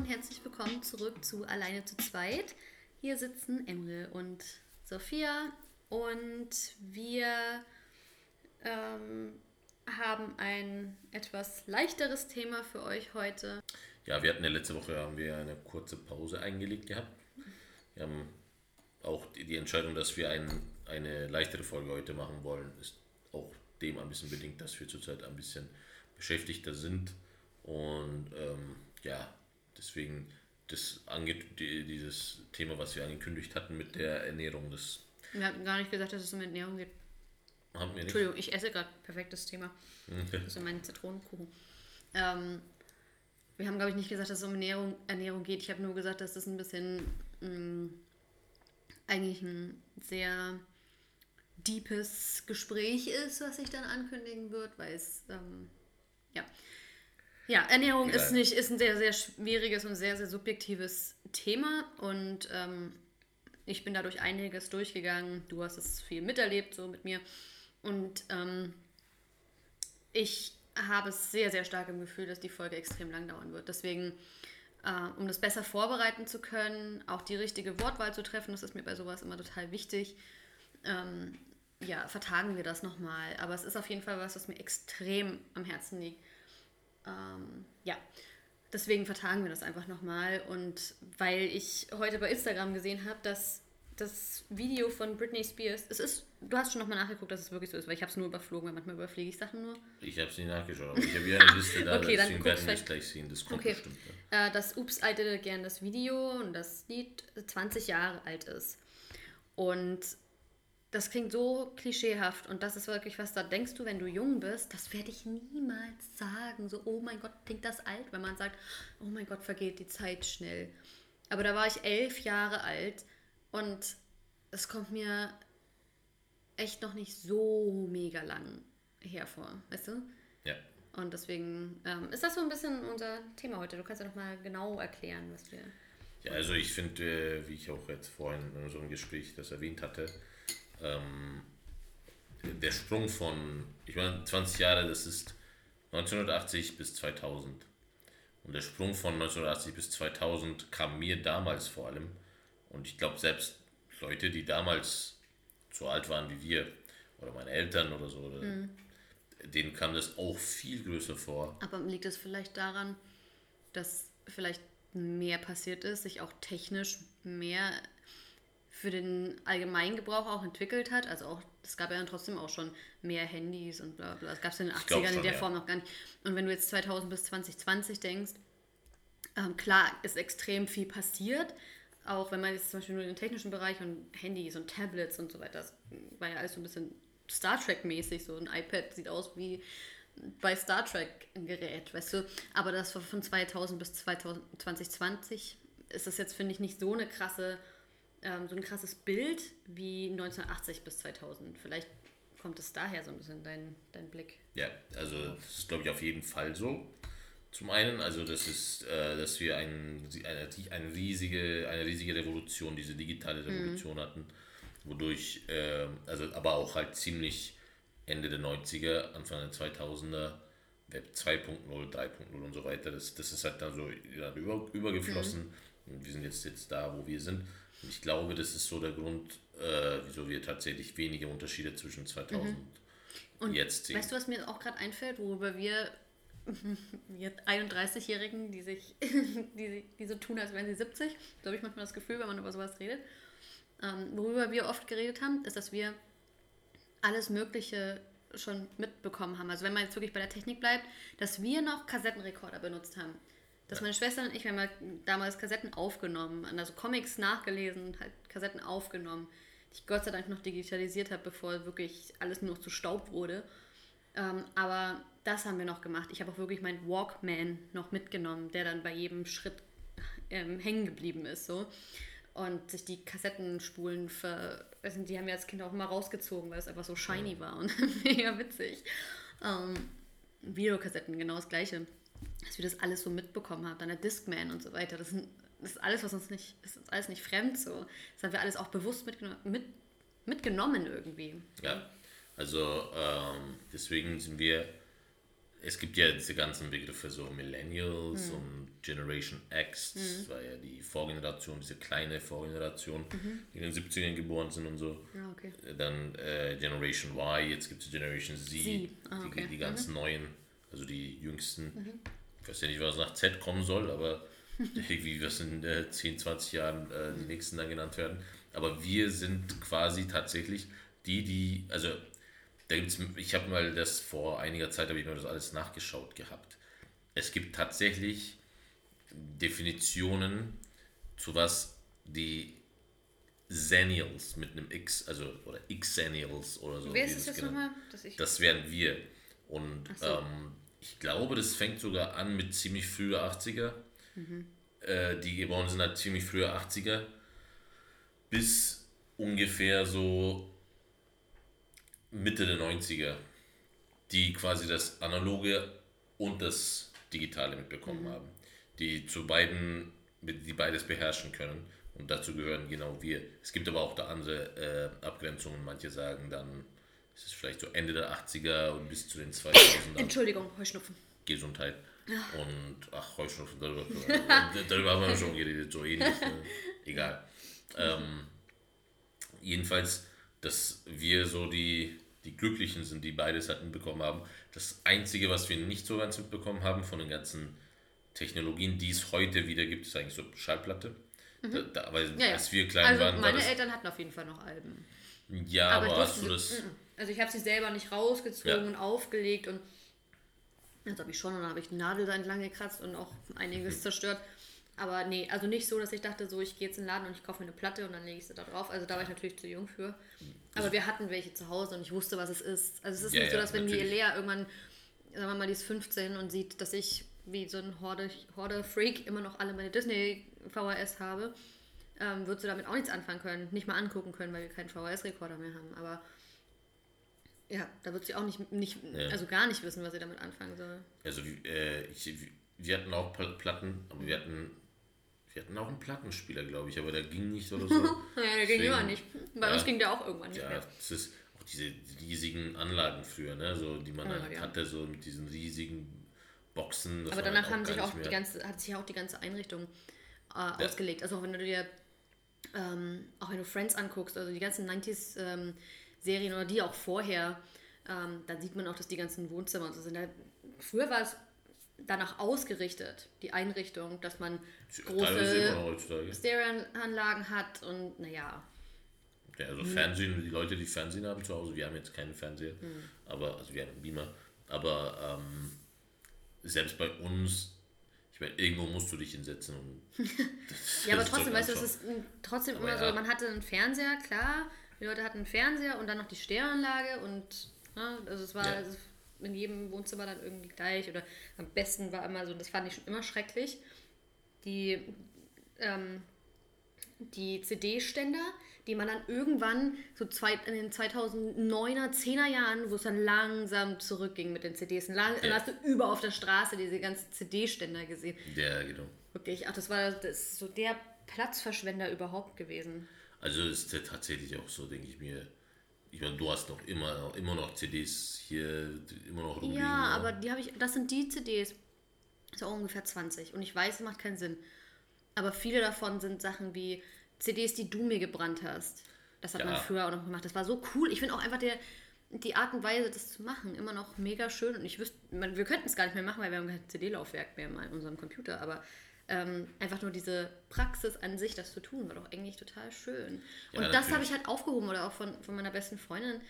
Und herzlich willkommen zurück zu Alleine zu zweit. Hier sitzen Emre und Sophia und wir ähm, haben ein etwas leichteres Thema für euch heute. Ja, wir hatten ja letzte Woche haben wir eine kurze Pause eingelegt gehabt. Wir haben auch die, die Entscheidung, dass wir ein, eine leichtere Folge heute machen wollen, ist auch dem ein bisschen bedingt, dass wir zurzeit ein bisschen beschäftigter sind und ähm, ja, deswegen das angeht, die, dieses Thema, was wir angekündigt hatten mit der Ernährung, das. Wir hatten gar nicht gesagt, dass es um Ernährung geht. Haben wir nicht. Entschuldigung, ich esse gerade perfektes Thema. Das ist mein Zitronenkuchen. Ähm, wir haben, glaube ich, nicht gesagt, dass es um Ernährung, Ernährung geht. Ich habe nur gesagt, dass das ein bisschen mh, eigentlich ein sehr deepes Gespräch ist, was sich dann ankündigen wird, weil es, ähm, ja. Ja, Ernährung Ja. ist nicht, ist ein sehr, sehr schwieriges und sehr, sehr subjektives Thema und ähm, ich bin dadurch einiges durchgegangen. Du hast es viel miterlebt, so mit mir. Und ähm, ich habe es sehr, sehr stark im Gefühl, dass die Folge extrem lang dauern wird. Deswegen, äh, um das besser vorbereiten zu können, auch die richtige Wortwahl zu treffen, das ist mir bei sowas immer total wichtig. Ähm, ja, vertagen wir das nochmal. Aber es ist auf jeden Fall was, was mir extrem am Herzen liegt. Ähm, ja, deswegen vertagen wir das einfach nochmal. Und weil ich heute bei Instagram gesehen habe, dass das Video von Britney Spears, es ist, du hast schon nochmal nachgeguckt, dass es wirklich so ist, weil ich habe es nur überflogen, weil manchmal überfliege ich Sachen nur. Ich habe es nicht nachgeschaut, aber ich habe hier eine Liste da, Okay, deswegen werden wir es gleich sehen. Das kommt Okay. bestimmt. Ja. äh, dass Oops, I Did It Again das Video und das Lied 20 Jahre alt ist. Und das klingt so klischeehaft und das ist wirklich was, da denkst du, wenn du jung bist, das werde ich niemals sagen. So, oh mein Gott, klingt das alt, wenn man sagt, oh mein Gott, vergeht die Zeit schnell. Aber da war ich elf Jahre alt und es kommt mir echt noch nicht so mega lang hervor, weißt du? ja. Und deswegen ähm, ist das so ein bisschen unser Thema heute. Du kannst ja noch mal genau erklären, was wir. Ja, also ich finde, äh, wie ich auch jetzt vorhin in unserem Gespräch das erwähnt hatte, ähm, der Sprung von, ich meine, 20 Jahre, das ist 1980 bis 2000. Und der Sprung von 1980 bis 2000 kam mir damals vor allem. Und ich glaube, selbst Leute, die damals so alt waren wie wir, oder meine Eltern oder so, oder, denen kam das auch viel größer vor. Aber liegt es vielleicht daran, dass vielleicht mehr passiert ist, sich auch technisch mehr für den Allgemeingebrauch auch entwickelt hat? Also auch, es gab ja dann trotzdem auch schon mehr Handys und bla bla. Das gab es in den 80ern glaub in schon, der ja. Form noch gar nicht. Und wenn du jetzt 2000 bis 2020 denkst, ähm, klar ist extrem viel passiert. Auch wenn man jetzt zum Beispiel nur den technischen Bereich und Handys und Tablets und so weiter, das war ja alles so ein bisschen Star Trek-mäßig. So ein iPad sieht aus wie bei Star Trek ein Gerät, weißt du. Aber das war von 2000 bis 2020 ist das jetzt, finde ich, nicht so eine krasse, ähm, so ein krasses Bild wie 1980 bis 2000. Vielleicht kommt es daher so ein bisschen dein, dein Blick. Ja, also das ist glaube ich auf jeden Fall so. Zum einen, also das ist, äh, dass wir ein, eine, eine, riesige, eine riesige Revolution, diese digitale Revolution hatten, wodurch, äh, also aber auch halt ziemlich Ende der 90er, Anfang der 2000er, Web 2.0, 3.0 und so weiter, das, das ist halt dann so über, übergeflossen und wir sind jetzt, jetzt da, wo wir sind. Ich glaube, das ist so der Grund, äh, wieso wir tatsächlich wenige Unterschiede zwischen 2000 und jetzt sehen. Weißt du, was mir auch gerade einfällt, worüber wir, wir 31-Jährigen, die sich, die, die so tun, als wären sie 70, so habe ich manchmal das Gefühl, wenn man über sowas redet, ähm, worüber wir oft geredet haben, ist, dass wir alles Mögliche schon mitbekommen haben. Also wenn man jetzt wirklich bei der Technik bleibt, dass wir noch Kassettenrekorder benutzt haben. Dass meine Schwester und ich, wir haben halt damals Kassetten aufgenommen, also Comics nachgelesen und halt Kassetten aufgenommen, die ich Gott sei Dank noch digitalisiert habe, bevor wirklich alles nur noch zu Staub wurde. Ähm, aber das haben wir noch gemacht. Ich habe auch wirklich meinen Walkman noch mitgenommen, der dann bei jedem Schritt ähm, hängen geblieben ist. So. Und sich die Kassettenspulen, ver also die haben wir als Kinder auch immer rausgezogen, weil es einfach so shiny war und mega witzig. Ähm, Videokassetten, genau das gleiche. Dass wir das alles so mitbekommen haben. Dann der Discman und so weiter. Das, sind, das ist alles, was uns nicht, ist alles nicht fremd so. Das haben wir alles auch bewusst mitgeno mit, mitgenommen irgendwie. Ja, also ähm, deswegen sind wir, es gibt ja diese ganzen Begriffe, so Millennials mhm. und Generation X, das mhm. war ja die Vorgeneration, diese kleine Vorgeneration, mhm. die in den 70ern geboren sind und so. Ah, okay. Dann äh, Generation Y, jetzt gibt es Generation Z, Z. Ah, okay. die, die ganz mhm. neuen, also die jüngsten. Mhm. Ich weiß ja nicht, was nach Z kommen soll, aber irgendwie was in äh, 10, 20 Jahren äh, die nächsten dann genannt werden. Aber wir sind quasi tatsächlich die, die, also da gibt's, ich habe mal das vor einiger Zeit, habe ich mir das alles nachgeschaut gehabt. Es gibt tatsächlich Definitionen, zu was die Xennials mit einem X, also oder Xennials oder so. Wer ist das nochmal? Das wären wir. Und so. ähm, ich glaube, das fängt sogar an mit ziemlich früher 80er. Mhm. Äh, die geboren sind halt ziemlich früher 80er. Bis ungefähr so Mitte der 90er, die quasi das Analoge und das Digitale mitbekommen mhm. haben, die zu beiden, die beides beherrschen können. Und dazu gehören genau wir. Es gibt aber auch da andere äh, Abgrenzungen. Manche sagen dann, es ist vielleicht so Ende der 80er und bis zu den 2000 Entschuldigung, Heuschnupfen. Gesundheit. Ja. Und ach, Heuschnupfen, darüber, darüber haben wir schon geredet, so ähnlich. Ne? Egal. Ähm, jedenfalls, dass wir so die, die Glücklichen sind, die beides halt mitbekommen haben. Das Einzige, was wir nicht so ganz mitbekommen haben von den ganzen Technologien, die es heute wieder gibt, ist eigentlich so Schallplatte. Mhm. Da, da, weil ja, ja. als wir klein also waren. Meine war Eltern hatten auf jeden Fall noch Alben. Ja, aber, aber hast du das. Also ich habe sie selber nicht rausgezogen ja. und aufgelegt und das habe ich schon und dann habe ich die Nadel da entlang gekratzt und auch einiges mhm. zerstört. Aber nee, also nicht so, dass ich dachte, so ich gehe jetzt in den Laden und ich kaufe mir eine Platte und dann lege ich sie da drauf. Also da war ich natürlich zu jung für. Aber wir hatten welche zu Hause und ich wusste, was es ist. Also es ist ja, nicht so, dass ja, wenn die Lea irgendwann, sagen wir mal, die ist 15 und sieht, dass ich wie so ein Horde-Freak Horde immer noch alle meine Disney-VHS habe, ähm, wird sie damit auch nichts anfangen können. Nicht mal angucken können, weil wir keinen VHS-Rekorder mehr haben. Aber ja, da wird sie auch nicht, nicht ja. also gar nicht wissen, was sie damit anfangen soll. Also äh, ich, wir hatten auch Platten, aber wir hatten wir hatten auch einen Plattenspieler, glaube ich, aber der ging nicht oder so. ja, der ging immer nicht. Bei ja, uns ging der auch irgendwann nicht ja, mehr. Das ist auch diese riesigen Anlagen früher, ne? so, die man ja, halt hatte, so mit diesen riesigen Boxen. aber danach haben sich auch die ganze, hat sich auch die ganze Einrichtung äh, ausgelegt. Also auch wenn du dir, ähm, auch wenn du Friends anguckst, also die ganzen 90s ähm, Serien oder die auch vorher, ähm, dann sieht man auch, dass die ganzen Wohnzimmer und so sind. Früher war es danach ausgerichtet, die Einrichtung, dass man große Stereoanlagen hat und naja. Ja, also Fernsehen, die Leute, die Fernsehen haben zu Hause, wir haben jetzt keinen Fernseher, hm. aber also wir haben einen Beamer, aber ähm, selbst bei uns, ich meine, irgendwo musst du dich hinsetzen. Und ja, aber trotzdem, weißt du, es ist trotzdem aber immer ja. so, man hatte einen Fernseher, klar, die Leute hatten einen Fernseher und dann noch die Stereoanlage und ne, also es war ja. also in jedem Wohnzimmer dann irgendwie gleich oder am besten war immer so, das fand ich schon immer schrecklich, die, ähm, die CD-Ständer, die man dann irgendwann so zwei, in den 2009er, 10er Jahren, wo es dann langsam zurückging mit den CDs, lang, ja. dann hast du über auf der Straße diese ganzen CD-Ständer gesehen. Ja, genau. Wirklich, ach, das war das so der Platzverschwender überhaupt gewesen. Also ist ja tatsächlich auch so, denke ich mir, ich meine, du hast noch immer, immer noch CDs hier, immer noch rumliegen. Ja, aber die habe ich, das sind die CDs, so ungefähr 20. Und ich weiß, es macht keinen Sinn. Aber viele davon sind Sachen wie CDs, die du mir gebrannt hast. Das hat ja. man früher auch noch gemacht. Das war so cool. Ich finde auch einfach der, die Art und Weise, das zu machen, immer noch mega schön. Und ich wüsste, wir könnten es gar nicht mehr machen, weil wir haben kein CD-Laufwerk mehr in unserem Computer. Aber ähm, einfach nur diese Praxis an sich, das zu tun, war doch eigentlich total schön. Ja, und das habe ich halt aufgehoben oder auch von, von meiner besten Freundin.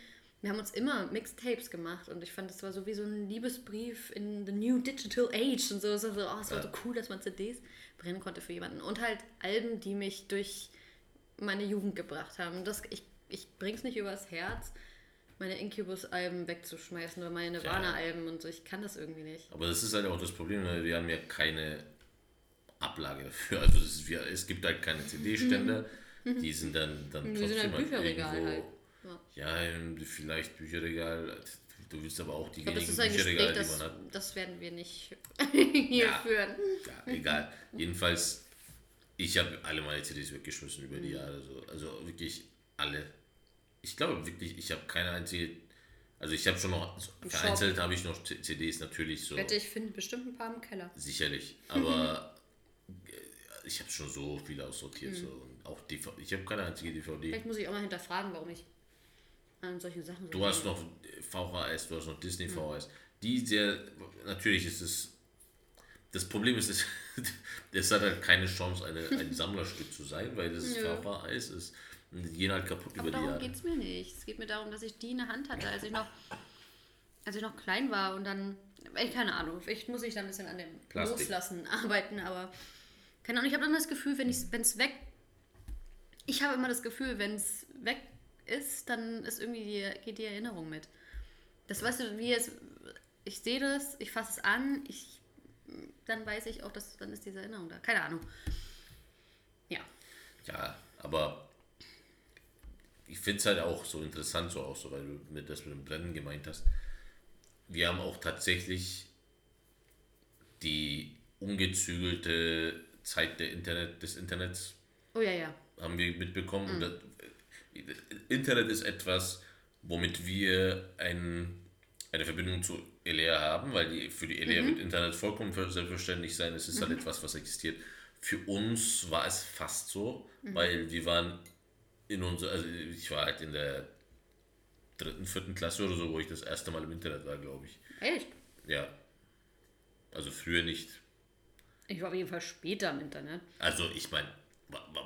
Wir haben uns immer Mixtapes gemacht und ich fand, das war so wie so ein Liebesbrief in the new digital age und so. Es war so, oh, es war so cool, dass man CDs brennen konnte für jemanden. Und halt Alben, die mich durch meine Jugend gebracht haben. Das, ich, ich bring's nicht übers Herz, meine Incubus-Alben wegzuschmeißen oder meine Nirvana-Alben und so. Ich kann das irgendwie nicht. Aber das ist halt auch das Problem, wir haben ja keine Ablage dafür. Also ist, wir, es gibt halt keine CD-Stände. Mhm. Die sind dann, dann die trotzdem sind halt Bücherregal irgendwo, halt. Ja. ja, vielleicht Bücherregal. Du willst aber auch die glaub, wenigen Bücherregale, die man hat. Das werden wir nicht hier ja, führen. Ja, egal. Jedenfalls, ich habe alle meine CDs weggeschmissen über die mhm. Jahre. So. Also wirklich alle. Ich glaube wirklich, ich habe keine einzige Also ich habe schon noch, vereinzelt habe ich noch CDs natürlich so. Wette, ich finde bestimmt ein paar im Keller. Sicherlich, aber ich habe schon so viele aussortiert. Mhm. So. Und auch DVD, ich habe keine einzige DVD. Vielleicht muss ich auch mal hinterfragen, warum ich an solche Sachen so Du hast noch VHS, du hast noch Disney mhm. VHS. Die sehr, natürlich ist es, das Problem ist, es, es hat halt keine Chance, eine, ein Sammlerstück zu sein, weil das Nö. VHS ist. Und die gehen halt kaputt Aber über die Jahre. darum geht es mir nicht. Es geht mir darum, dass ich die in der Hand hatte, als ich noch, als ich noch klein war und dann, ich keine Ahnung, vielleicht muss ich da ein bisschen an dem Plastik. Loslassen arbeiten, aber keine Ahnung, ich habe dann das Gefühl, wenn es weg, ich habe immer das Gefühl, wenn es weg ist, dann ist irgendwie die, geht die Erinnerung mit. Das weißt du, wie es, ich sehe das, ich fasse es an, ich, dann weiß ich auch, dass dann ist diese Erinnerung da. Keine Ahnung. Ja. Ja, aber ich finde es halt auch so interessant, so auch so, weil du mit das mit dem Brennen gemeint hast. Wir haben auch tatsächlich die ungezügelte Zeit der Internet, des Internets. Oh ja, ja. Haben wir mitbekommen. Mhm. Das, Internet ist etwas, womit wir ein, eine Verbindung zu Elea haben, weil die, für die Elea mhm. wird Internet vollkommen selbstverständlich sein. Es ist halt mhm. halt etwas, was existiert. Für uns war es fast so, mhm. weil wir waren in unserer, also ich war halt in der dritten, vierten Klasse oder so, wo ich das erste Mal im Internet war, glaube ich. Echt? Ja. Also früher nicht. Ich war auf jeden Fall später im Internet. Also ich meine,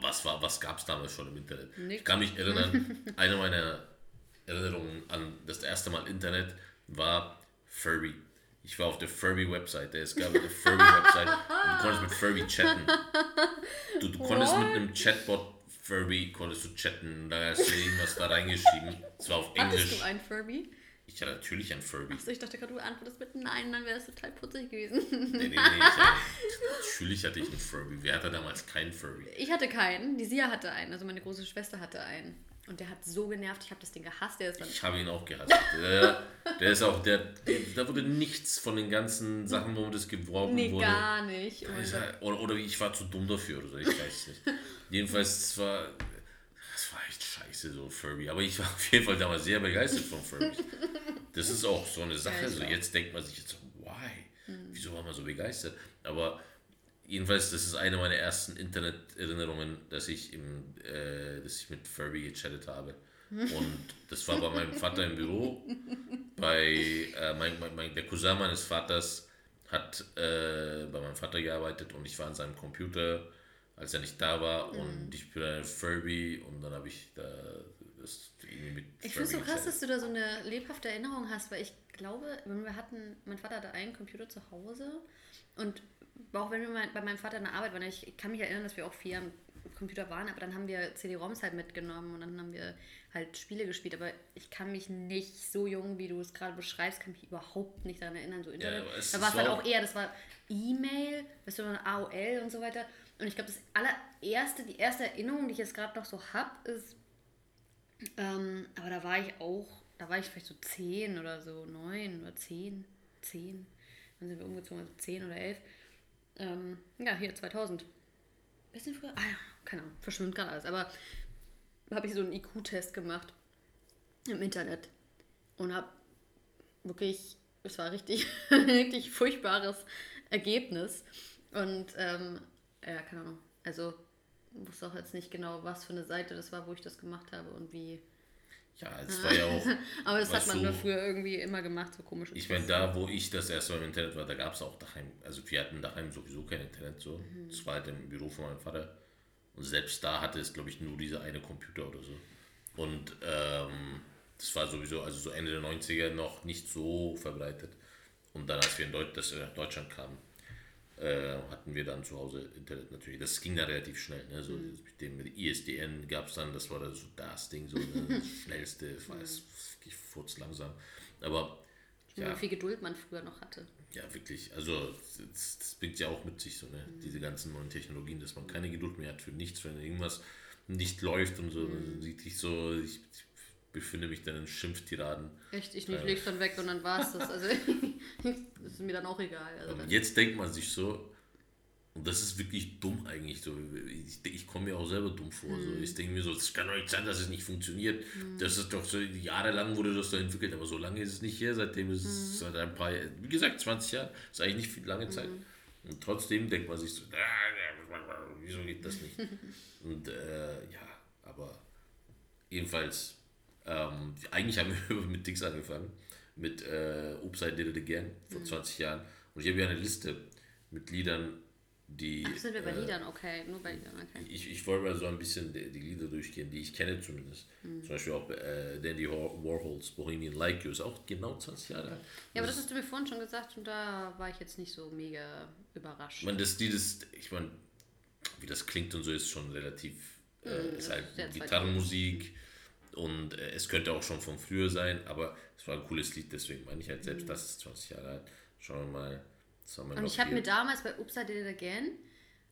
was was gab es damals schon im Internet? Nichts. Ich kann mich erinnern, eine meiner Erinnerungen an das erste Mal Internet war Furby. Ich war auf der Furby-Website. Es gab eine Furby-Website und du konntest mit Furby chatten. Du, du konntest mit einem Chatbot Furby konntest du chatten. Da hast du irgendwas da reingeschrieben. Es war auf Englisch. Hattest du ein Furby? Ich hatte natürlich ein Furby. Achso, ich dachte gerade, du antwortest mit Nein, dann wäre das total putzig gewesen. Nee, nee, nee. natürlich hatte ich einen Furby. Wer hatte damals keinen Furby? Ich hatte keinen. Die Sia hatte einen. Also meine große Schwester hatte einen. Und der hat so genervt, ich habe das Ding gehasst. Der ist dann ich habe ihn auch gehasst. der, der ist auch, der, da wurde nichts von den ganzen Sachen, wo das geworben nee, wurde. gar nicht. Oder, oder ich war zu dumm dafür oder so, ich weiß es nicht. Jedenfalls, es war, scheiße, so Furby. Aber ich war auf jeden Fall damals sehr begeistert von Furby. Das ist auch so eine Sache. Also jetzt denkt man sich jetzt, why? Mhm. Wieso war man so begeistert? Aber jedenfalls, das ist eine meiner ersten Internet-Erinnerungen, dass ich, im, äh, dass ich mit Furby gechattet habe. Und das war bei meinem Vater im Büro. Bei äh, mein, mein, mein, der Cousin meines Vaters hat äh, bei meinem Vater gearbeitet und ich war an seinem Computer, als er nicht da war. Mhm. Und ich bin ein Furby und dann habe ich da das irgendwie mit. Ich finde es so krass, dass du da so eine lebhafte Erinnerung hast, weil ich glaube, wenn wir hatten, mein Vater hatte einen Computer zu Hause und auch wenn wir bei meinem Vater in der Arbeit waren, ich kann mich erinnern, dass wir auch viel am Computer waren, aber dann haben wir CD-ROMs halt mitgenommen und dann haben wir halt Spiele gespielt. Aber ich kann mich nicht so jung, wie du es gerade beschreibst, kann mich überhaupt nicht daran erinnern, so Internet. Ja, da war es halt auch eher, das war E-Mail, weißt du, AOL und so weiter. Und ich glaube, das allererste, die erste Erinnerung, die ich jetzt gerade noch so habe, ist, ähm, aber da war ich auch, da war ich vielleicht so zehn oder so, neun oder zehn, zehn. Dann sind wir umgezogen, also zehn oder elf. Ähm, ja, hier 2000. Bisschen früher? Ah ja, keine Ahnung, verschwimmt gerade alles. Aber habe ich so einen IQ-Test gemacht im Internet und habe wirklich, es war richtig, richtig furchtbares Ergebnis. Und ähm, ja, keine Ahnung. Also wusste auch jetzt nicht genau, was für eine Seite das war, wo ich das gemacht habe und wie ja, es war ja auch. Aber das hat man so, früher irgendwie immer gemacht, so komisch. Ich meine, da, wo ich das erste Mal im Internet war, da gab es auch daheim. Also, wir hatten daheim sowieso kein Internet so. Mhm. Das war halt im Büro von meinem Vater. Und selbst da hatte es, glaube ich, nur dieser eine Computer oder so. Und ähm, das war sowieso, also so Ende der 90er noch nicht so verbreitet. Und dann, als wir in Deut das nach Deutschland kamen, äh, hatten wir dann zu Hause Internet natürlich. Das ging dann relativ schnell. Ne? So, mhm. Mit dem ISDN gab es dann, das war dann so das Ding, so ne? das schnellste, war es wirklich furz langsam. Aber ja, wie viel Geduld man früher noch hatte. Ja, wirklich. Also das, das bringt ja auch mit sich so, ne? Mhm. diese ganzen neuen Technologien, dass man keine Geduld mehr hat für nichts, wenn irgendwas nicht läuft und so. Mhm. sieht sich so, ich, befinde mich dann in Schimpftiraden. Echt, ich äh, leg's dann weg und dann war es das. Also, das ist mir dann auch egal. Also jetzt denkt man sich so, Und das ist wirklich dumm eigentlich. So. Ich, ich komme mir auch selber dumm vor. So. Mhm. Ich denke mir so, es kann doch nicht sein, dass es nicht funktioniert. Das ist doch so, jahrelang wurde das da entwickelt, aber so lange ist es nicht her, seitdem ist Mhm. es seit ein paar, wie gesagt, 20 Jahre, ist eigentlich nicht viel lange Zeit. Mhm. Und trotzdem denkt man sich so, "Ah, wieso geht das nicht? Und äh, ja, aber jedenfalls, ähm, eigentlich haben wir mit Dings angefangen, mit äh, Upside Did It Again vor Mhm. 20 Jahren. Und ich habe hier eine Liste mit Liedern, die. Ach, sind wir bei äh, Liedern? Okay, nur bei Liedern, okay. ich, ich wollte mal so ein bisschen die, die Lieder durchgehen, die ich kenne zumindest. Mhm. Zum Beispiel auch äh, Dandy War- Warhols Bohemian Like You ist auch genau 20 Jahre alt. Ja, aber das hast du mir vorhin schon gesagt und da war ich jetzt nicht so mega überrascht. Ich meine, das Lied ist, ich meine, wie das klingt und so ist schon relativ, äh, ist halt Gitarrenmusik und äh, es könnte auch schon von früher sein, aber es war ein cooles Lied, deswegen meine ich halt selbst, das ist 20 Jahre alt. Schauen wir mal, Und ich habe mir damals bei Oops, I Did It Again,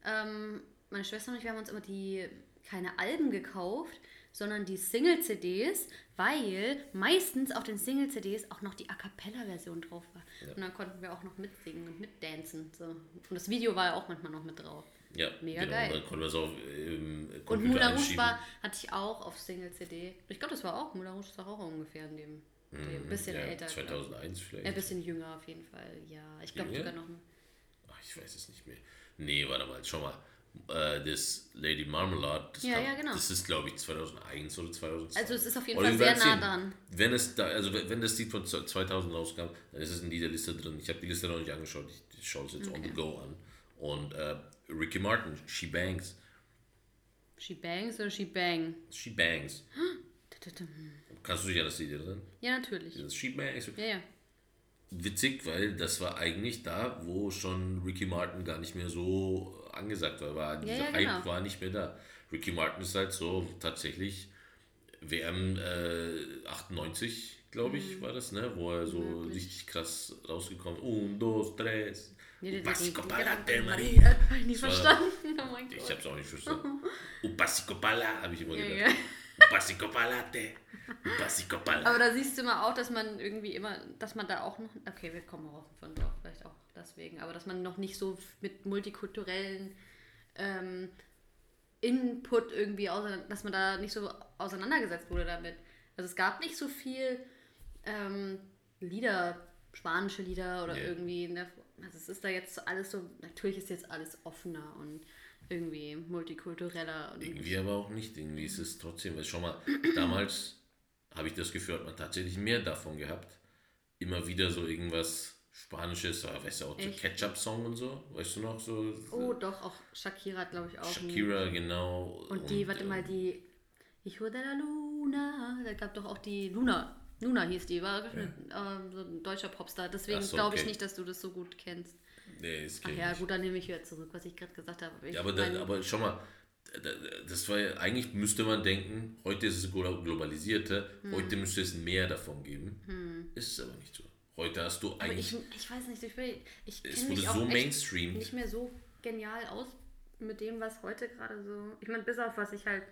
ähm, meine Schwester und ich, wir haben uns immer die, keine Alben gekauft, sondern die Single-CDs, weil meistens auf den Single-CDs auch noch die A Cappella-Version drauf war. Und dann konnten wir auch noch mitsingen und mitdancen. So. Und das Video war ja auch manchmal noch mit drauf. ja, mega genau, geil. Dann konnten wir es auch im Und Computer Moulin Rouge war, hatte ich auch auf Single-CD. Ich glaube, das war auch, Moulin Rouge ist auch ungefähr in dem, dem bisschen Mhm, ja, älter. glaub ich. 2001 vielleicht. Ein bisschen jünger auf jeden Fall, ja. Ich glaube sogar noch. Ach, ich weiß es nicht mehr. Nee, warte mal, schau mal. Äh, das Lady Marmalade, das, Ja, ja, genau. das ist glaube ich 2001 oder 2002. Also es ist auf jeden Oder Fall sehr nah dran. Wenn es da, also wenn wenn das Lied von 2000 rauskam, dann ist es in dieser Liste drin. Ich habe die Liste noch nicht angeschaut, ich, ich schaue es jetzt on the go an. Und äh, Ricky Martin, She Bangs, She bangs oder she bang? She Bangs. Kannst du dich an das Lied erinnern? Ja, natürlich. Das She Bangs. Ja, ja. Witzig, weil das war eigentlich da, wo schon Ricky Martin gar nicht mehr so angesagt war. war dieser ja, Hype genau. war nicht mehr da. Ricky Martin ist halt so tatsächlich WM äh, 98, glaube ich, Mhm. war das, ne? Wo er so richtig krass rausgekommen ist. Un, dos, tres. Nee, nee, Un pasico nee, pa'lante, nee. Maria. Hab ich war- verstanden. Oh mein Ich Gott. hab's auch nicht verstanden. Un pasico pala, habe ich immer Ja, gedacht. pasico palate. Un pasico pala. Aber da siehst du immer auch, dass man irgendwie immer, dass man da auch noch, okay, wir kommen auch von dort, vielleicht auch deswegen, aber dass man noch nicht so mit multikulturellen ähm, Input irgendwie, dass man da nicht so auseinandergesetzt wurde damit. Also es gab nicht so viel ähm, Lieder, spanische Lieder oder Nee. irgendwie, ne? also es ist da jetzt alles so, natürlich ist jetzt alles offener und irgendwie multikultureller und Irgendwie aber auch nicht. Irgendwie ist es trotzdem, weil schau mal, damals habe ich das Gefühl, hat man tatsächlich mehr davon gehabt. Immer wieder so irgendwas Spanisches, oder weißt du auch, so? Ketchup-Song und so, weißt du noch, so Oh, doch, auch Shakira glaube ich, auch. einen- Shakira, genau. Und die, warte ähm, mal, die Hijo de la Luna, da gab doch auch die Luna. Luna hieß die, war ähm, so ein deutscher Popstar. Deswegen Ach so, glaube ich okay. nicht, dass du das so gut kennst. Nee, das Ach kenn ich ja, nicht. gut, dann nehme ich wieder zurück, was ich gerade gesagt habe. Ja, aber, mein, da, aber schau mal, da- das war ja, eigentlich müsste man denken, heute ist es glo- globalisierte, Hm. heute müsste es mehr davon geben. Ist es aber nicht so. Heute hast du eigentlich, ich, ich weiß nicht, ich, will, ich es wurde so echt mainstreamed. nicht mehr so genial aus mit dem, was heute gerade so. Ich meine, bis auf was ich halt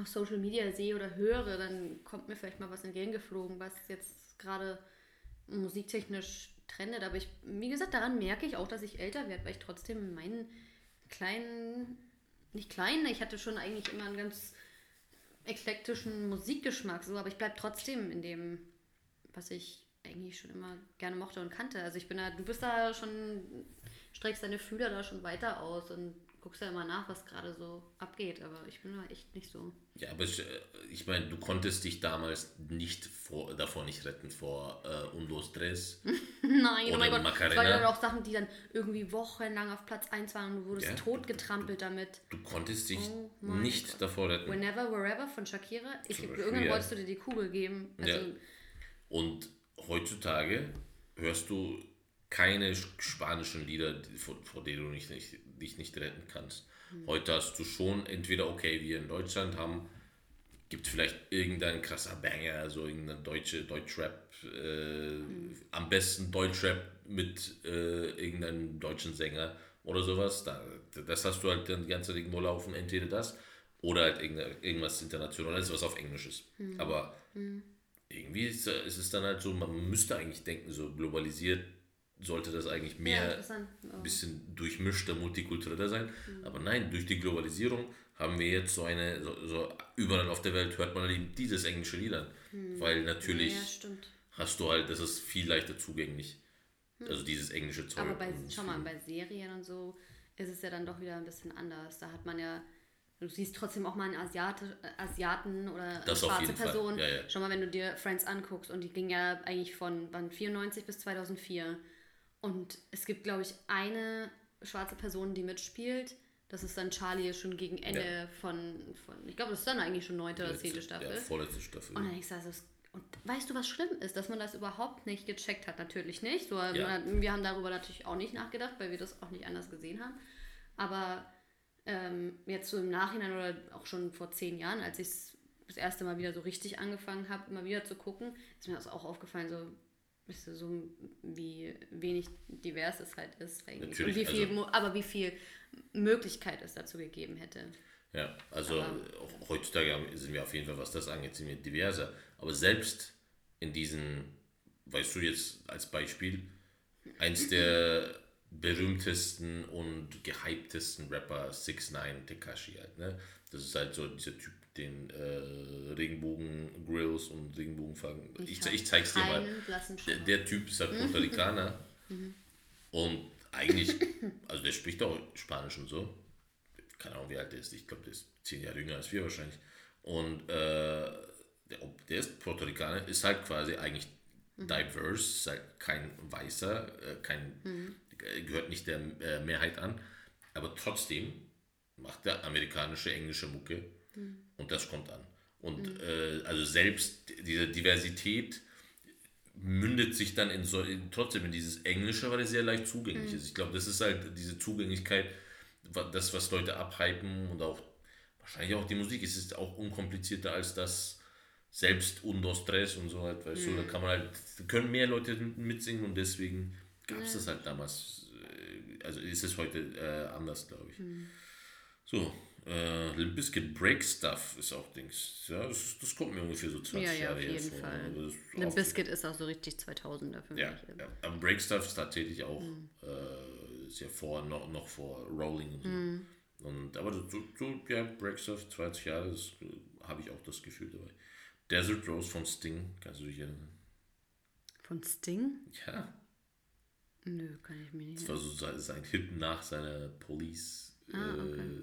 auf Social Media sehe oder höre, dann kommt mir vielleicht mal was entgegengeflogen, was jetzt gerade musiktechnisch trendet. Aber ich, wie gesagt, daran merke ich auch, dass ich älter werde, weil ich trotzdem meinen kleinen, nicht kleinen, ich hatte schon eigentlich immer einen ganz eklektischen Musikgeschmack, so, aber ich bleibe trotzdem in dem, was ich eigentlich schon immer gerne mochte und kannte. Also ich bin da, du bist da schon, streckst deine Fühler da schon weiter aus und guckst ja immer nach, was gerade so abgeht, aber ich bin da echt nicht so. Ja, aber ich, äh, ich meine, du konntest dich damals nicht vor, davor nicht retten vor äh, Un, dos, tres. Nein, Oder oh mein Gott. Es waren dann auch Sachen, die dann irgendwie wochenlang auf Platz 1 waren und du wurdest Ja. totgetrampelt damit. Du konntest dich Oh nicht Gott. davor retten. Whenever, wherever von Shakira. Ich, Beispiel, irgendwann ja. wolltest du dir die Kugel geben. Also, Ja. Und heutzutage hörst du keine sch- spanischen Lieder, vor, vor denen du nicht, nicht, dich nicht retten kannst. Hm. Heute hast du schon entweder, okay, wir in Deutschland haben, gibt vielleicht irgendein krasser Banger, also irgendein deutsche Deutschrap, äh, Hm. am besten Deutschrap mit äh, irgendeinem deutschen Sänger oder sowas. Da, das hast du halt dann die ganze Zeit irgendwo laufen, entweder das oder halt irgendwas Internationales, was auf Englisch ist. Hm. Aber irgendwie ist, ist es dann halt so, man müsste eigentlich denken, so globalisiert sollte das eigentlich Ja, mehr ein bisschen durchmischter, multikultureller sein. Aber nein, durch die Globalisierung haben wir jetzt so eine, so, so überall auf der Welt hört man eben dieses englische Lied an. Weil natürlich Ja, hast du halt, das ist viel leichter zugänglich. Also dieses englische Zeug. Aber bei, schau mal, bei Serien und so ist es ja dann doch wieder ein bisschen anders. Da hat man ja, du siehst trotzdem auch mal einen Asiate, Asiaten oder eine Das auf schwarze. Person. Ja, ja. Schau mal, wenn du dir Friends anguckst und die ging ja eigentlich von wann, 94 bis 2004. Und es gibt, glaube ich, eine schwarze Person, die mitspielt. Das ist dann Charlie schon gegen Ende Ja. von, von, ich glaube, das ist dann eigentlich schon neunte oder zehnte Staffel. Ja, vorletzte Staffel. Und dann denkst du, also, und weißt du, was schlimm ist, dass man das überhaupt nicht gecheckt hat? Natürlich nicht. So, Ja. man, wir haben darüber natürlich auch nicht nachgedacht, weil wir das auch nicht anders gesehen haben. Aber ähm, jetzt so im Nachhinein oder auch schon vor zehn Jahren, als ich es das erste Mal wieder so richtig angefangen habe, immer wieder zu gucken, ist mir das auch aufgefallen, so, wisst ihr, so wie wenig divers es halt ist eigentlich. Natürlich, Und wie viel, also- aber wie viel Möglichkeit es dazu gegeben hätte. Ja, also auch heutzutage sind wir auf jeden Fall, was das angeht, sind wir diverser. Aber selbst in diesen, weißt du jetzt als Beispiel, eins der berühmtesten und gehyptesten Rapper, 6 9 Tekashi halt, ne? Das ist halt so dieser Typ, den äh, Regenbogen-Grills und Regenbogenflaggen. Ich, hab ich zeig's dir mal. Der, der Typ ist halt Puerto Ricaner. und eigentlich, also der spricht auch Spanisch und so. Keine Ahnung, wie alt der ist. Ich glaube, der ist zehn Jahre jünger als wir wahrscheinlich. Und äh, der, der ist Puerto Ricaner, ist halt quasi eigentlich diverse, ist halt kein Weißer, äh, kein, äh, gehört nicht der äh, Mehrheit an. Aber trotzdem macht er amerikanische, englische Mucke und das kommt an. Und äh, also selbst diese Diversität mündet sich dann in so, in, trotzdem in dieses Englische, weil es sehr leicht zugänglich ist. Ich glaube, das ist halt diese Zugänglichkeit, das, was Leute abhypen und auch wahrscheinlich auch die Musik. Es ist auch unkomplizierter als das selbst Undo Stress und so halt, weißt du, da kann man halt, können mehr Leute mitsingen und deswegen gab es das halt damals, äh, also ist es heute äh, anders, glaube ich. So, äh, Limp Bizkit Break Stuff ist auch Dings. Ja, das, das kommt mir ungefähr so 20 Ja, ja, Jahre jeden vor. Ist Limp auch- Bizkit ist auch so richtig 2000er für ja, mich. ja, aber Break Stuff ist tatsächlich auch äh, ist ja vor, noch, noch vor Rolling und so. Und, aber so, so, ja, Break Stuff, 20 Jahre, das äh, habe ich auch das Gefühl dabei. Desert Rose von Sting, kannst du dich erinnern? Von Sting? Ja, Nö, kann ich mir nicht das war so sein, sein Hit nach seiner Police Ah, okay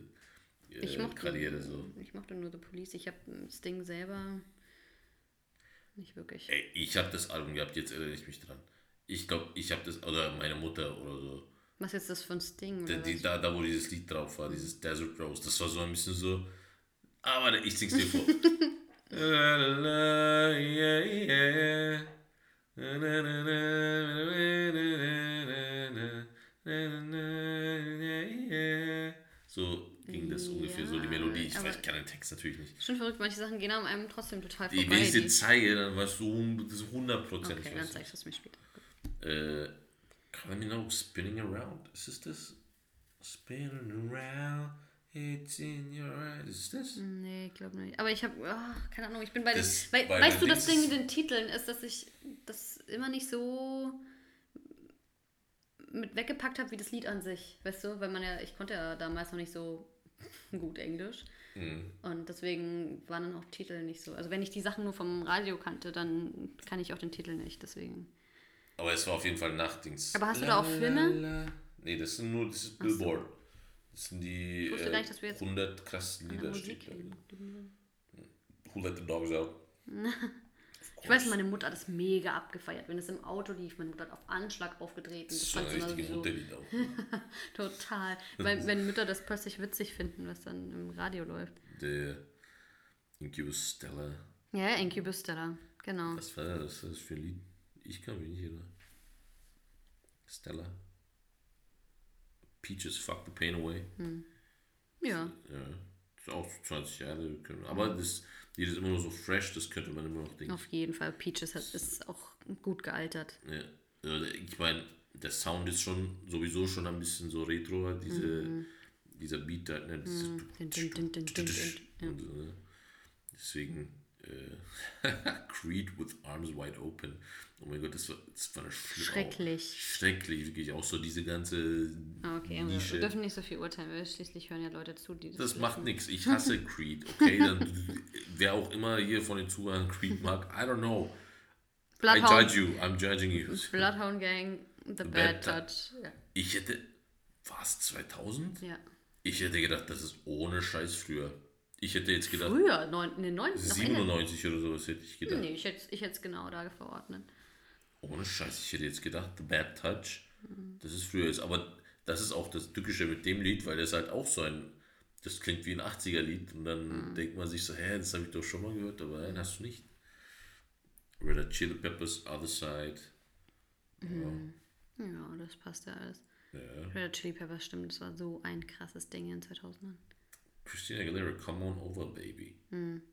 äh, ich mochte, gradierte. So. Ich mochte nur The Police. Ich habe Sting selber nicht wirklich. Ey, ich habe das Album gehabt, jetzt erinnere ich mich dran. Ich glaube, ich habe das, oder meine Mutter oder so. Was ist das von Sting? Oder da, die, da, da, wo dieses Lied drauf war, dieses Desert Rose, das war so ein bisschen so. Aber ich sing's dir vor. so, das ungefähr, so die Ja, Melodie. Ich weiß, ich kann den Text natürlich nicht. Schon verrückt, manche Sachen gehen an einem trotzdem total vorbei. wenn ich dir zeige, dann weißt du das ist hundertprozentig. okay, dann zeigst du es mir später. Äh, kann ich know, spinning around. Ist es das? Spinning around, it's in your eyes. Ist das? Nee, ich glaube nicht. Aber ich habe, keine Ahnung, ich bin bei den. Das- Wei weißt du, das Ding mit den Titeln ist, dass ich das immer nicht so mit weggepackt habe wie das Lied an sich. Weißt du, weil man ja, ich konnte ja damals noch nicht so gut Englisch. Mhm. Und deswegen waren dann auch Titel nicht so. Also wenn ich die Sachen nur vom Radio kannte, dann kann ich auch den Titel nicht. Deswegen. Aber es war auf jeden Fall Nachtdings. Aber hast du da auch Filme? la. Nee, das sind nur, das ist Billboard. Das sind die äh, jetzt 100 krassesten Lieder. Musik steht da. reden. Who let the dogs out? Ich weiß, meine Mutter hat das mega abgefeiert, wenn es im Auto lief. Meine Mutter hat auf Anschlag aufgedreht. Und Das das ist schon fand ein sie immer richtiges so Mutterlied auch. total. Weil wenn Mütter das plötzlich witzig finden, was dann im Radio läuft. Der Incubus Stella. Ja, Incubus Stella. Genau. Was war das, das für ein Lied? Ich kann mich nicht erinnern. Stella. Peaches Fuck the Pain Away. Ja. Ja, das ist auch 20 Jahre. Aber das Lied ist immer noch so fresh, das könnte man immer noch denken. Auf jeden Fall. Peaches hat, ist auch gut gealtert. Ja. Ich meine, der Sound ist schon sowieso schon ein bisschen so retro, halt diese, dieser Beat ne? Dieses so, ne? Deswegen, äh, Creed with Arms Wide Open. Oh mein Gott, das war, das war eine Schrecklich. Auch, schrecklich, wirklich. Auch so diese ganze Ah, Okay, wir, Nische. wir dürfen nicht so viel urteilen, weil schließlich hören ja Leute zu, die Das wissen. macht nichts. Ich hasse Creed, okay? Dann, wer auch immer hier von den Zuhörern Creed mag, I don't know. I Bloodhound, judge you. I'm judging you. Bloodhound Gang, The Bad, Bad Touch. Ja. Ich hätte. War es 2000? ja. Ich hätte gedacht, das ist ohne Scheiß früher. Ich hätte jetzt gedacht, Früher, neun, in den 90 noch eher. 97 oder sowas hätte ich gedacht. Nee, ich hätte ich es genau da verordnet. Ohne Scheiß, ich hätte jetzt gedacht, The Bad Touch, das ist früher jetzt. Aber das ist auch das Tückische mit dem Lied, weil das halt auch so ein. Das klingt wie ein 80er-Lied und dann denkt man sich so, hä, das habe ich doch schon mal gehört, aber nein, hast du nicht. Red Hot Chili Peppers, Other Side. Ja, das passt ja alles. Ja. Red Hot Chili Peppers, stimmt, das war so ein krasses Ding in den 2000ern. Christina Aguilera, Come On Over Baby.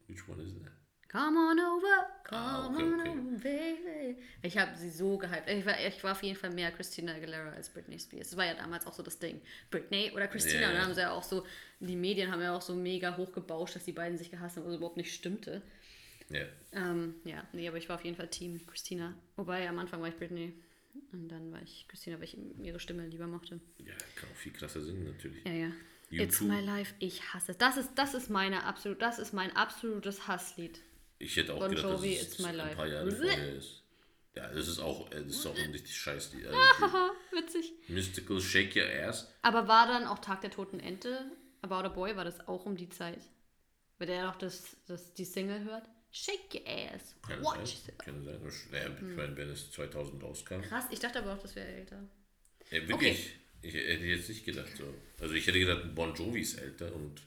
Which one is that? Come on over, come Ah, okay, on okay. over, baby. Ich habe sie so gehypt. Ich war, ich war auf jeden Fall mehr Christina Aguilera als Britney Spears. Das war ja damals auch so das Ding. Britney oder Christina. Ja, Und dann haben sie ja auch so, die Medien haben ja auch so mega hochgebauscht, dass die beiden sich gehasst haben, was überhaupt nicht stimmte. Ja. Ähm, ja, nee, aber ich war auf jeden Fall Team Christina. Wobei am Anfang war ich Britney. Und dann war ich Christina, weil ich ihre Stimme lieber mochte. Ja, kann auch viel krasser singen natürlich. Ja, ja. You It's my life, ich hasse. Das ist, das ist meine absolut, das ist mein absolutes Hasslied. Ich hätte auch Bon gedacht, dass Jovi, es It's My ein Life. paar Jahre vorher ist. Ja, das ist auch, äh, das ist auch ein richtig scheiß die, Haha, witzig. Mystical Shake Your Ass. Aber war dann auch Tag der Toten Ente, About a Boy, war das auch um die Zeit? Weil der noch das, das, die Single hört? Shake your ass. Kann Watch sein. Kann sein. Naja, Hm. ich meine, wenn es 2000 rauskam. Krass, ich dachte aber auch, das wäre älter. Ja, wirklich. Ich hätte jetzt nicht gedacht so. Also ich hätte gedacht, Bon Jovi ist älter und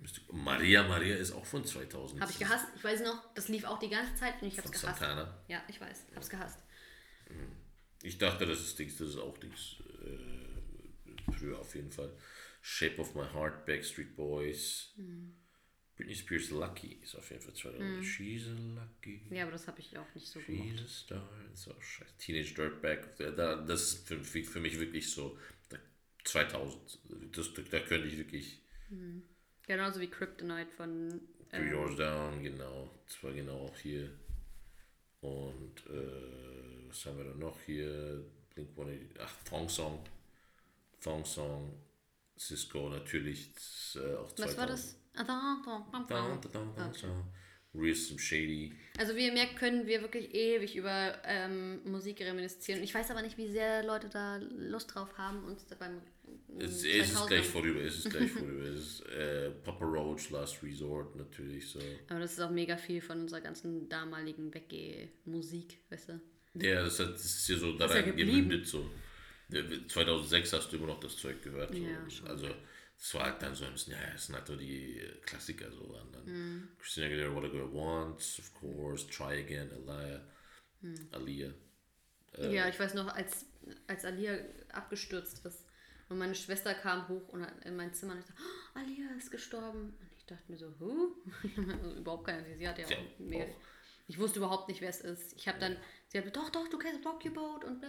Mystical- Maria Maria ist auch von 2000. Habe ich gehasst. Ich weiß noch, das lief auch die ganze Zeit und ich hab's Von gehasst. Santana. Ja, ich weiß, hab's gehasst. Ich dachte, das ist Dings, das ist auch Dings. Äh, früher auf jeden Fall. Shape of My Heart, Backstreet Boys. Hm. Britney Spears Lucky ist auf jeden Fall 2000. She's a lucky. Ja, aber das habe ich auch nicht so gemacht. She's a star. Auch scheiße. Teenage Dirtbag. Da- Da, das ist für, für, mich wirklich so da, 2000. Das, da könnte ich wirklich Genauso wie Kryptonite von. Three Äh, Doors Down, genau. Das war genau auch hier. Und äh, was haben wir da noch hier? Blink 182. Ach, Thong Song. Thong Song. Cisco natürlich. Äh, auch 2000. was war das? Ah, Some Shady. Also wie ihr merkt, können wir wirklich ewig über ähm, Musik reminiszieren. Ich weiß aber nicht, wie sehr Leute da Lust drauf haben, uns beim Es, es 2000ern ist gleich vorüber. Es ist gleich vorüber. Es ist äh, Papa Roach, Last Resort natürlich so. Aber das ist auch mega viel von unserer ganzen damaligen Weggeh-Musik, weißt du? Ja, das, hat, das ist hier so da Ist ja rein gemündet so. Der- 2006 hast du immer noch das Zeug gehört. So. Ja, schon. Also, es war halt dann so ein bisschen, ja, es sind halt so die äh, Klassiker so. Und dann Mhm. Christina Aguilera, What a Girl Wants, of course, Try Again, Aliyah. Mhm. Aliyah. Ja, ich weiß noch, als, als Alia abgestürzt ist und meine Schwester kam hoch und hat in mein Zimmer und ich dachte, oh, Alia ist gestorben. Und ich dachte mir so, huh? also überhaupt keine Ahnung. Sie hat ja Ja, auch auch. Ich wusste überhaupt nicht, wer es ist. Ich habe dann, sie hat doch, doch, du kennst Rock Your Boat und.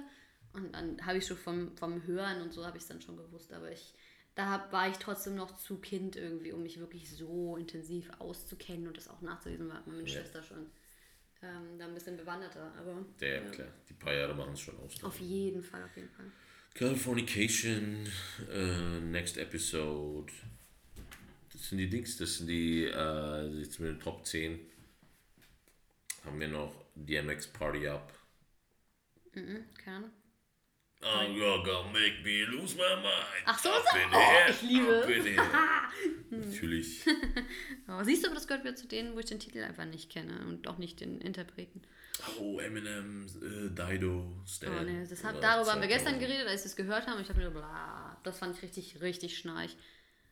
Und dann habe ich schon vom, vom Hören und so habe ich es dann schon gewusst. Aber ich, da war ich trotzdem noch zu Kind irgendwie, um mich wirklich so intensiv auszukennen und das auch nachzulesen, war meine Ja. Schwester schon ähm, da ein bisschen bewanderter. Aber Ja, ja, klar. Die paar Jahre machen es schon aus. auf jeden Fall, auf jeden Fall. Californication, äh, Next Episode. Das sind die Dings, das sind die, äh, jetzt mit den Top 10. Haben wir noch DMX Party Up. Mhm, keine Ahnung. Oh, you're gonna make me lose my mind. Ach so, so. Oh, here, ich liebe in here. Natürlich. Aber siehst du, aber das gehört wieder zu denen, wo ich den Titel einfach nicht kenne und auch nicht den Interpreten. Oh, Eminem, äh, Dido, Stan. Oh, nee, das hat, Oder darüber haben wir 2000. gestern geredet, als wir es gehört haben. Ich dachte mir, so, bla, das fand ich richtig, richtig schnarch.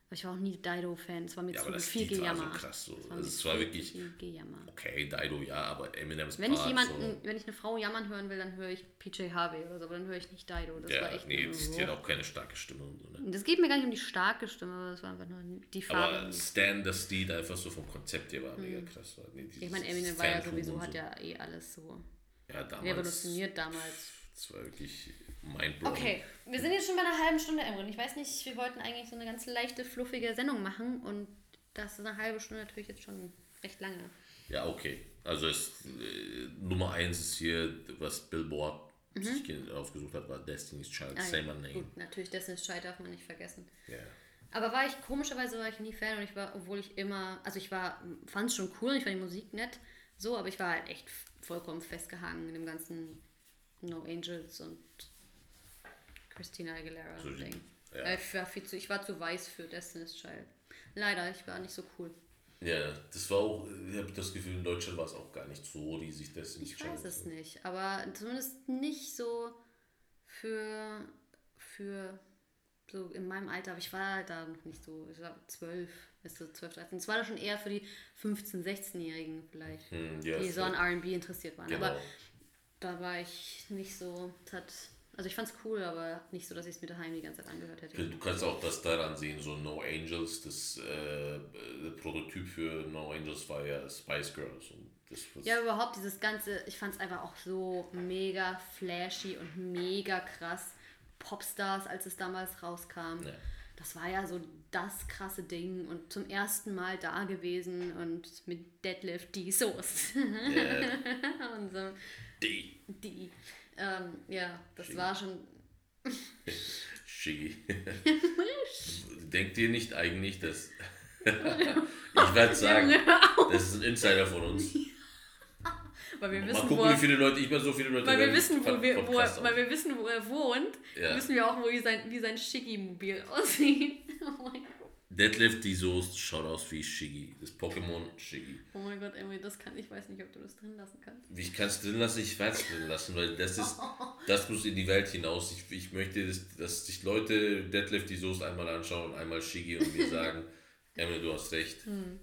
Aber ich war auch nie Dido-Fan. Es war mir Ja, zu aber das viel Lied war Gejammer. so krass. So. Es war Also mir es war viel wirklich, Gejammer. okay, Dido, ja, aber Eminems Wenn ich Part, jemanden, wenn ich eine Frau jammern hören will, dann höre ich PJ Harvey oder so, aber dann höre ich nicht Dido. Das So. war Ja, echt. nee, die hat auch keine starke Stimme und so, ne? das geht mir gar nicht um die starke Stimme, aber das war einfach nur die Farbe. Aber Stan, das Lied einfach so vom Konzept her war mega krass. Nee, Mhm. ich meine, Eminem war ja sowieso, und hat so. ja eh alles so ja, damals, revolutioniert damals. Das war wirklich mindblowing. Okay, wir sind jetzt schon bei einer halben Stunde, Emrin. Ich weiß nicht, wir wollten eigentlich so eine ganz leichte, fluffige Sendung machen und das ist eine halbe Stunde natürlich jetzt schon recht lange. Ja, okay. Also es, äh, Nummer 1 ist hier, was Billboard sich ausgesucht hat, war Destiny's Child, Mhm. Ah, Say ja. Name. Gut, natürlich, Destiny's Child darf man nicht vergessen. Ja. Aber war ich, komischerweise war ich nie Fan und ich war, obwohl ich immer, also ich war, fand es schon cool, ich fand die Musik nett, so, aber ich war halt echt vollkommen festgehangen in dem ganzen No Angels und Christina Aguilera So Ding. ja. Äh, Ich, war viel zu, ich war zu weiß für Destiny's Child. Leider, ich war nicht so cool. Ja, das war auch, ich habe das Gefühl, in Deutschland war es auch gar nicht so riesig, Destiny's Ich Child. weiß es nicht, aber zumindest nicht so für, für so in meinem Alter, aber ich war da noch nicht so, ich war zwölf, ist so 12, 13. Es war da schon eher für die 15-, 16-Jährigen vielleicht, Hm, ja, die so an vielleicht. RB interessiert waren. Genau. Aber da war ich nicht so, es hat, also ich fand's cool, aber nicht so, dass ich es mir daheim die ganze Zeit angehört hätte. Du kannst auch das daran sehen, so No Angels, das äh, Prototyp für No Angels war ja Spice Girls. Und das was, Ja, überhaupt dieses ganze, ich fand es einfach auch so mega flashy und mega krass. Popstars, als es damals rauskam. Ja. Das war ja so das krasse Ding und zum ersten Mal da gewesen und mit Deadlift die Soße. und so, die die. Ähm, ja, das Schön. war schon. Shiggy. Denkt ihr nicht eigentlich, dass. ich werde sagen, das ist ein Insider von uns. Weil wir Mal wissen, gucken, wo wie er, viele Leute, ich meine, so viele Leute. weil wir wissen, wo wir, wo er, weil wir wissen, wo er wohnt, Ja. wissen wir auch, wo wie sein, wie sein Shiggy-Mobil aussieht. Oh mein Gott. Deadlift die Soße schaut aus wie Shiggy. Das Pokémon Shiggy. Oh mein Gott, Emily, das kann ich weiß nicht, ob du das drin lassen kannst. Wie ich kann es drin lassen? Ich werde es drin lassen, weil das ist, das muss in die Welt hinaus. Ich, ich möchte, dass, dass sich Leute Deadlift die Soße einmal anschauen und einmal Shiggy und mir sagen, Emily, du hast recht. Hm.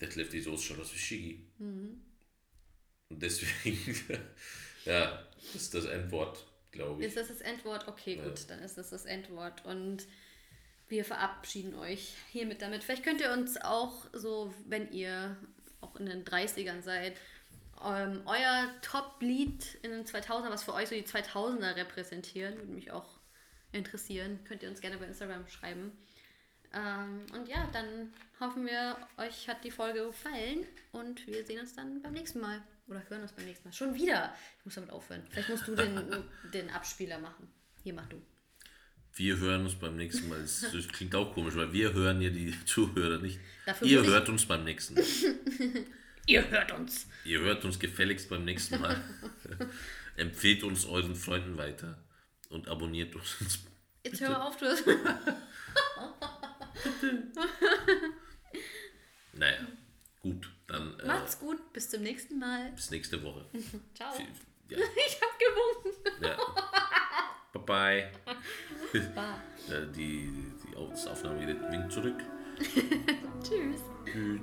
Deadlift die Soße schaut aus wie Shiggy. Und deswegen, ja, das ist das Endwort, glaube ich. Ist das das Endwort? Okay, Ja. gut, dann ist das das Endwort. Und wir verabschieden euch hiermit damit. Vielleicht könnt ihr uns auch so, wenn ihr auch in den 30ern seid, ähm, euer Top-Lied in den 2000er, was für euch so die 2000er repräsentieren, würde mich auch interessieren. Könnt ihr uns gerne bei Instagram schreiben. Ähm, und ja, dann hoffen wir, euch hat die Folge gefallen und wir sehen uns dann beim nächsten Mal. Oder hören uns beim nächsten Mal. Schon wieder. Ich muss damit aufhören. Vielleicht musst du den, den Abspieler machen. Hier mach du. Wir hören uns beim nächsten Mal. Das, das klingt auch komisch, weil wir hören ja die Zuhörer nicht. Dafür Ihr hört uns beim nächsten Mal. Ihr hört uns. Ihr hört uns gefälligst beim nächsten Mal. Empfehlt uns euren Freunden weiter und abonniert uns. Jetzt hör mal auf, du hast. Naja, gut, dann äh, Macht's gut. Bis zum nächsten Mal. bis nächste Woche. Ciao. Ja, Ich hab gewunken. ja. Bye bye. Bah. Äh, die, die, das Aufnahmegerät winkt zurück. Tschüss. Tschüss.